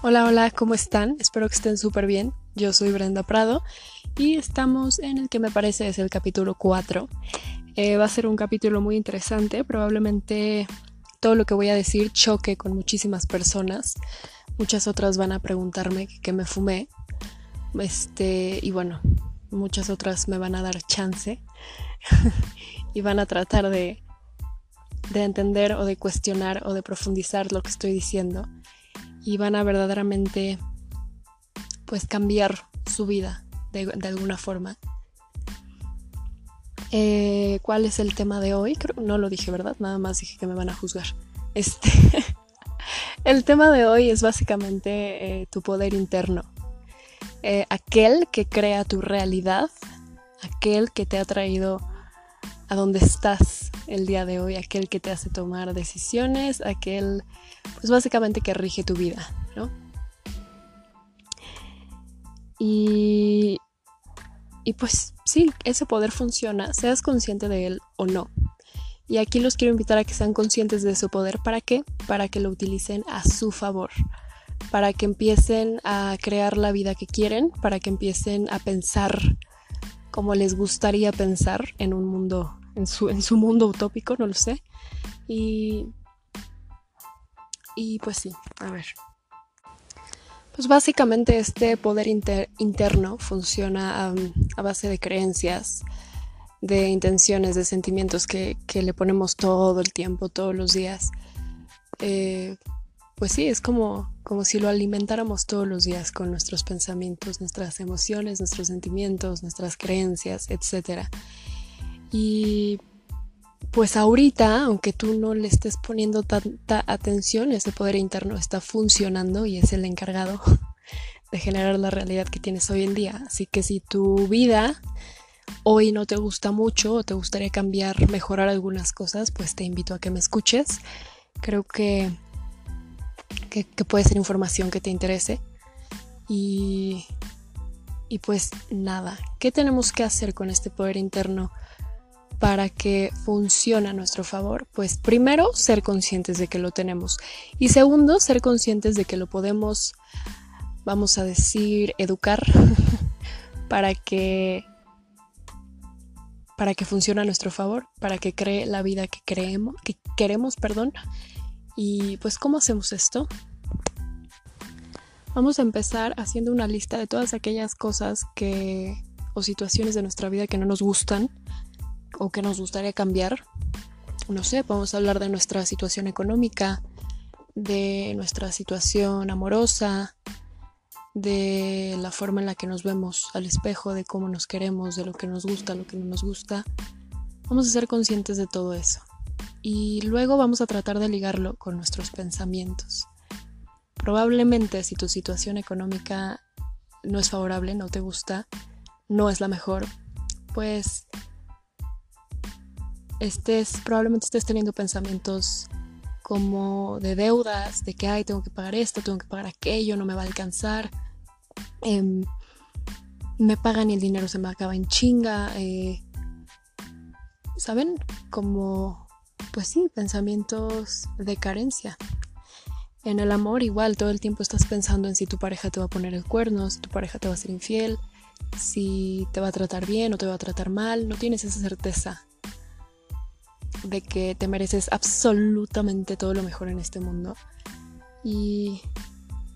Hola, hola, ¿cómo están? Espero que estén súper bien. Yo soy Brenda Prado y estamos en el que me parece es el capítulo 4. Eh, va a ser un capítulo muy interesante, probablemente todo lo que voy a decir choque con muchísimas personas. Muchas otras van a preguntarme qué me fumé. Este, y bueno, muchas otras me van a dar chance y van a tratar de, de entender o de cuestionar o de profundizar lo que estoy diciendo y van a verdaderamente pues cambiar su vida de, alguna forma. Eh, ¿Cuál es el tema de hoy? No lo dije, ¿verdad? Nada más dije que me van a juzgar. Este, el tema de hoy es básicamente eh, tu poder interno. Eh, aquel que crea tu realidad, aquel que te ha traído a donde estás el día de hoy, aquel que te hace tomar decisiones, aquel, pues básicamente que rige tu vida, ¿no? Y, y pues sí, ese poder funciona, seas consciente de él o no. Y aquí los quiero invitar a que sean conscientes de su poder. ¿Para qué? Para que lo utilicen a su favor. Para que empiecen a crear la vida que quieren, para que empiecen a pensar como les gustaría pensar en un mundo en su, mundo utópico, no lo sé. Y, y pues sí, a ver. Pues básicamente este poder interno funciona a, base de creencias, de intenciones, de sentimientos que, le ponemos todo el tiempo, todos los días. Eh, pues sí, es como, como si lo alimentáramos todos los días con nuestros pensamientos, nuestras emociones, nuestros sentimientos, nuestras creencias, etc. Y pues ahorita, aunque tú no le estés poniendo tanta atención, ese poder interno está funcionando y es el encargado de generar la realidad que tienes hoy en día. Así que si tu vida hoy no te gusta mucho o te gustaría cambiar, mejorar algunas cosas, pues te invito a que me escuches. Creo que, que, puede ser información que te interese. Y, y pues nada, ¿qué tenemos que hacer con este poder interno? Para que funcione a nuestro favor? Pues primero, ser conscientes de que lo tenemos. Y segundo, ser conscientes de que lo podemos, vamos a decir, educar para que para que funcione a nuestro favor, para que cree la vida que creemos, que queremos, perdón. Y pues ¿cómo hacemos esto? Vamos a empezar haciendo una lista de todas aquellas cosas que o situaciones de nuestra vida que no nos gustan, o que nos gustaría cambiar. No sé, podemos hablar de nuestra situación económica, de nuestra situación amorosa, de la forma en la que nos vemos al espejo, de cómo nos queremos, de lo que nos gusta, lo que no nos gusta. Vamos a ser conscientes de todo eso. Y luego vamos a tratar de ligarlo con nuestros pensamientos. Probablemente si tu situación económica no es favorable, no te gusta, no es la mejor, pues estés, probablemente estés teniendo pensamientos como de deudas, de que, ay, tengo que pagar esto, tengo que pagar aquello, no me va a alcanzar, em, me pagan y el dinero se me acaba en chinga, eh, ¿saben? Como, pues sí, pensamientos de carencia. En el amor igual, todo el tiempo estás pensando en si tu pareja te va a poner el cuerno, si tu pareja te va a ser infiel, si te va a tratar bien o te va a tratar mal, no tienes esa certeza de que te mereces absolutamente todo lo mejor en este mundo. Y,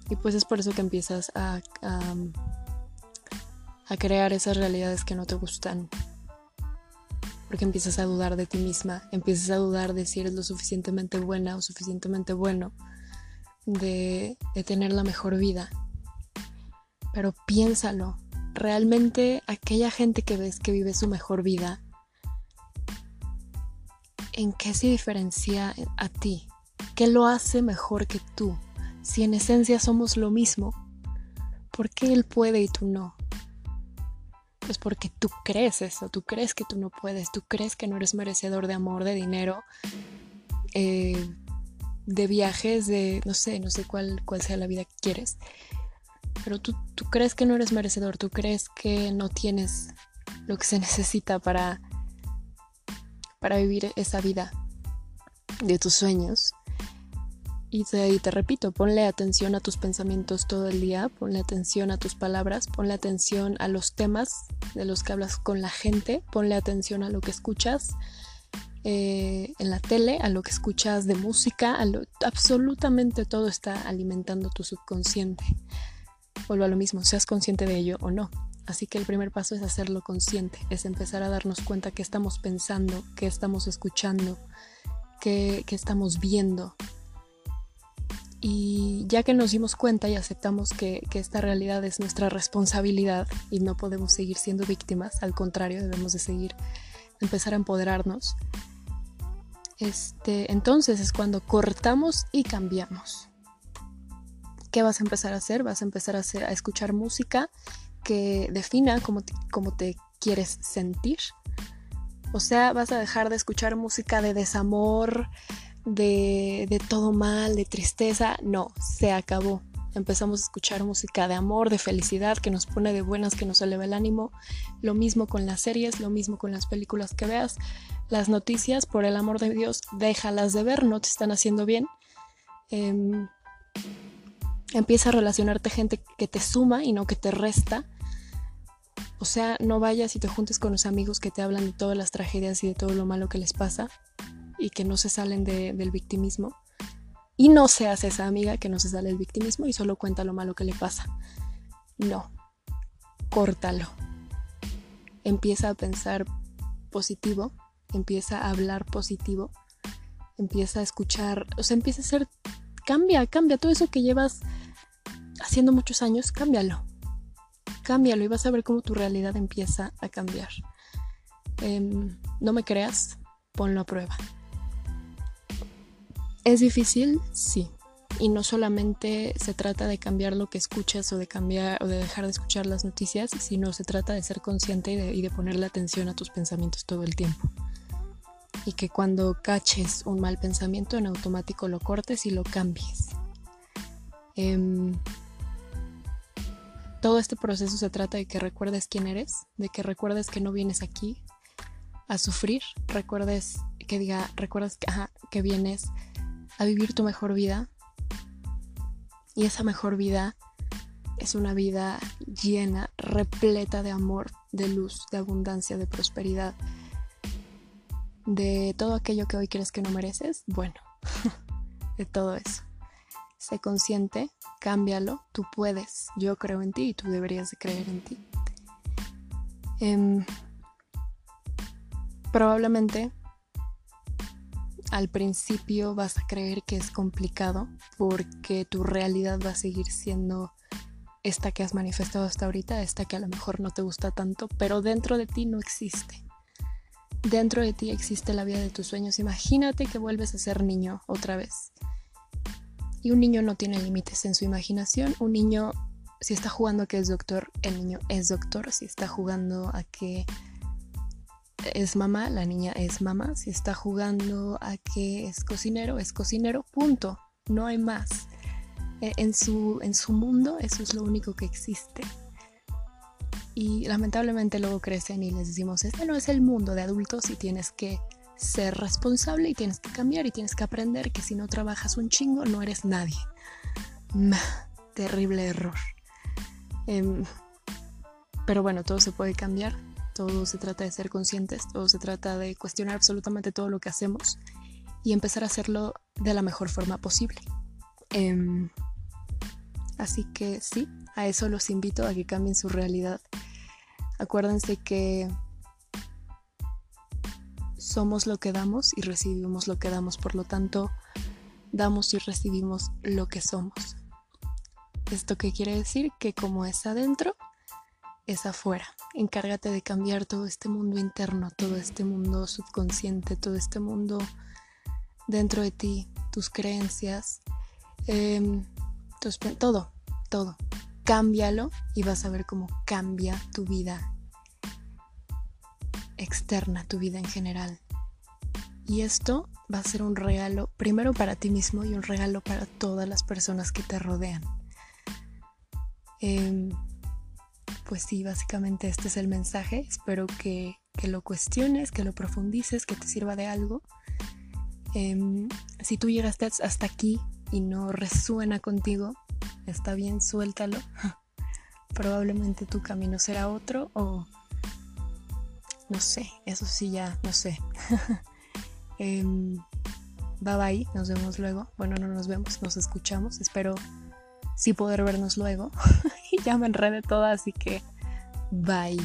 y pues es por eso que empiezas a, a, crear esas realidades que no te gustan. Porque empiezas a dudar de ti misma, empiezas a dudar de si eres lo suficientemente buena o suficientemente bueno de, de tener la mejor vida. Pero piénsalo, realmente aquella gente que ves que vive su mejor vida ¿en qué se diferencia a ti? ¿Qué lo hace mejor que tú? Si en esencia somos lo mismo, ¿por qué él puede y tú no? Pues porque tú crees eso, tú crees que tú no puedes, tú crees que no eres merecedor de amor, de dinero, eh, de viajes, de no sé, no sé cuál, cuál sea la vida que quieres. Pero tú, tú crees que no eres merecedor, tú crees que no tienes lo que se necesita para para vivir esa vida de tus sueños. Y te, repito, ponle atención a tus pensamientos todo el día, ponle atención a tus palabras, ponle atención a los temas de los que hablas con la gente, ponle atención a lo que escuchas eh, en la tele, a lo que escuchas de música, a lo, absolutamente todo está alimentando tu subconsciente. Vuelvo a lo mismo, seas consciente de ello o no. Así que el primer paso es hacerlo consciente, es empezar a darnos cuenta que estamos pensando, que estamos escuchando, que, que estamos viendo, y ya que nos dimos cuenta y aceptamos que, esta realidad es nuestra responsabilidad y no podemos seguir siendo víctimas, al contrario, debemos de seguir, empezar a empoderarnos, este, entonces es cuando cortamos y cambiamos. ¿Qué vas a empezar a hacer? Vas a empezar a, a escuchar música que defina cómo cómo te quieres sentir. O sea, vas a dejar de escuchar música de desamor, de, todo mal, de tristeza, no, se acabó. Empezamos a escuchar música de amor, de felicidad, que nos pone de buenas, que nos eleva el ánimo. Lo mismo con las series, lo mismo con las películas que veas. Las noticias, por el amor de Dios, déjalas de ver, no te están haciendo bien. Em, empieza a relacionarte gente que te suma y no que te resta. O sea, no vayas y te juntes con los amigos que te hablan de todas las tragedias y de todo lo malo que les pasa y que no se salen del victimismo. Y no seas esa amiga que no se sale del victimismo y solo cuenta lo malo que le pasa. No, córtalo. Empieza a pensar positivo, empieza a hablar positivo, empieza a escuchar, o sea, empieza a ser, cambia, cambia todo eso que llevas haciendo muchos años, cámbialo. Cámbialo y vas a ver cómo tu realidad empieza a cambiar. Em, no me creas, ponlo a prueba. ¿Es difícil? Sí. Y no solamente se trata de cambiar lo que escuchas o de cambiar o de dejar de escuchar las noticias, sino se trata de ser consciente y de, y de ponerle atención a tus pensamientos todo el tiempo. Y que cuando caches un mal pensamiento en automático lo cortes y lo cambies. Em, todo este proceso se trata de que recuerdes quién eres, de que recuerdes que no vienes aquí a sufrir, recuerdes que diga, recuerdes que, que vienes a vivir tu mejor vida. Y esa mejor vida es una vida llena, repleta de amor, de luz, de abundancia, de prosperidad, de todo aquello que hoy crees que no mereces. Bueno, de todo eso. Sé consciente, cámbialo, tú puedes, yo creo en ti y tú deberías de creer en ti. Em, probablemente al principio vas a creer que es complicado porque tu realidad va a seguir siendo esta que has manifestado hasta ahorita, esta que a lo mejor no te gusta tanto, pero dentro de ti no existe. Dentro de ti existe la vida de tus sueños. Imagínate que vuelves a ser niño otra vez. Y un niño no tiene límites en su imaginación. Un niño, si está jugando a que es doctor, el niño es doctor. Si está jugando a que es mamá, la niña es mamá. Si está jugando a que es cocinero, es cocinero, punto. No hay más. E, en su, en su mundo eso es lo único que existe. Y lamentablemente luego crecen y les decimos, este no es el mundo de adultos y tienes que ser responsable y tienes que cambiar y tienes que aprender que si no trabajas un chingo no eres nadie. terrible error. Em, pero bueno, todo se puede cambiar todo se trata de ser conscientes, todo se trata de cuestionar absolutamente todo lo que hacemos y empezar a hacerlo de la mejor forma posible. Em, así que sí, a eso los invito a que cambien su realidad. Acuérdense que somos lo que damos y recibimos lo que damos, por lo tanto, damos y recibimos lo que somos. ¿Esto qué quiere decir? Que como es adentro, es afuera. Encárgate de cambiar todo este mundo interno, todo este mundo subconsciente, todo este mundo dentro de ti, tus creencias, em, todo, todo. Cámbialo y vas a ver cómo cambia tu vida externa, tu vida en general. Y esto va a ser un regalo primero para ti mismo y un regalo para todas las personas que te rodean. Em, pues sí, básicamente este es el mensaje. Espero que, lo cuestiones, que lo profundices, que te sirva de algo. Em, si tú llegaste hasta aquí y no resuena contigo, está bien, suéltalo. Probablemente tu camino será otro o no sé, eso sí ya, no sé. Em, bye bye, nos vemos luego. Bueno, no nos vemos, nos escuchamos. Espero sí poder vernos luego. y ya me enredé toda, así que bye.